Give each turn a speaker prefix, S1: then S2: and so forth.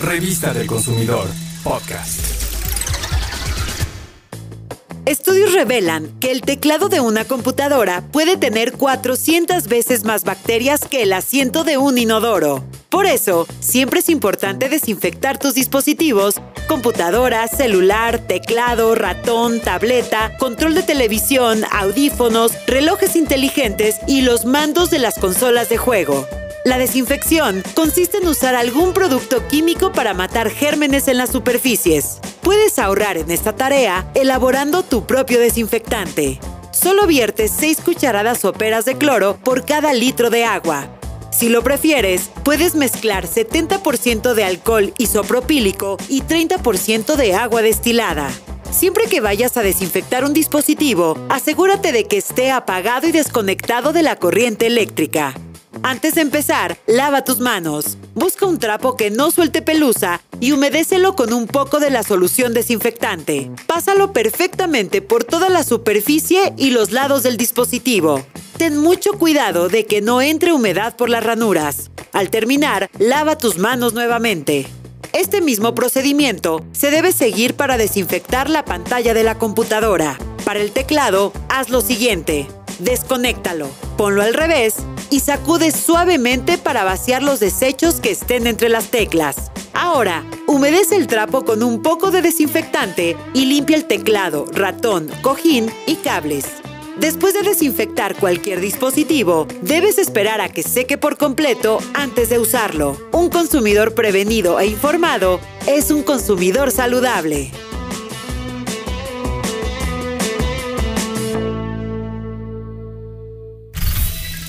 S1: Revista del Consumidor, podcast.
S2: Estudios revelan que el teclado de una computadora puede tener 400 veces más bacterias que el asiento de un inodoro. Por eso, siempre es importante desinfectar tus dispositivos, computadora, celular, teclado, ratón, tableta, control de televisión, audífonos, relojes inteligentes y los mandos de las consolas de juego. La desinfección consiste en usar algún producto químico para matar gérmenes en las superficies. Puedes ahorrar en esta tarea elaborando tu propio desinfectante. Solo viertes 6 cucharadas soperas de cloro por cada litro de agua. Si lo prefieres, puedes mezclar 70% de alcohol isopropílico y 30% de agua destilada. Siempre que vayas a desinfectar un dispositivo, asegúrate de que esté apagado y desconectado de la corriente eléctrica. Antes de empezar, lava tus manos. Busca un trapo que no suelte pelusa y humedécelo con un poco de la solución desinfectante. Pásalo perfectamente por toda la superficie y los lados del dispositivo. Ten mucho cuidado de que no entre humedad por las ranuras. Al terminar, lava tus manos nuevamente. Este mismo procedimiento se debe seguir para desinfectar la pantalla de la computadora. Para el teclado, haz lo siguiente. Desconéctalo, ponlo al revés y sacude suavemente para vaciar los desechos que estén entre las teclas. Ahora, humedece el trapo con un poco de desinfectante y limpia el teclado, ratón, cojín y cables. Después de desinfectar cualquier dispositivo, debes esperar a que seque por completo antes de usarlo. Un consumidor prevenido e informado es un consumidor saludable.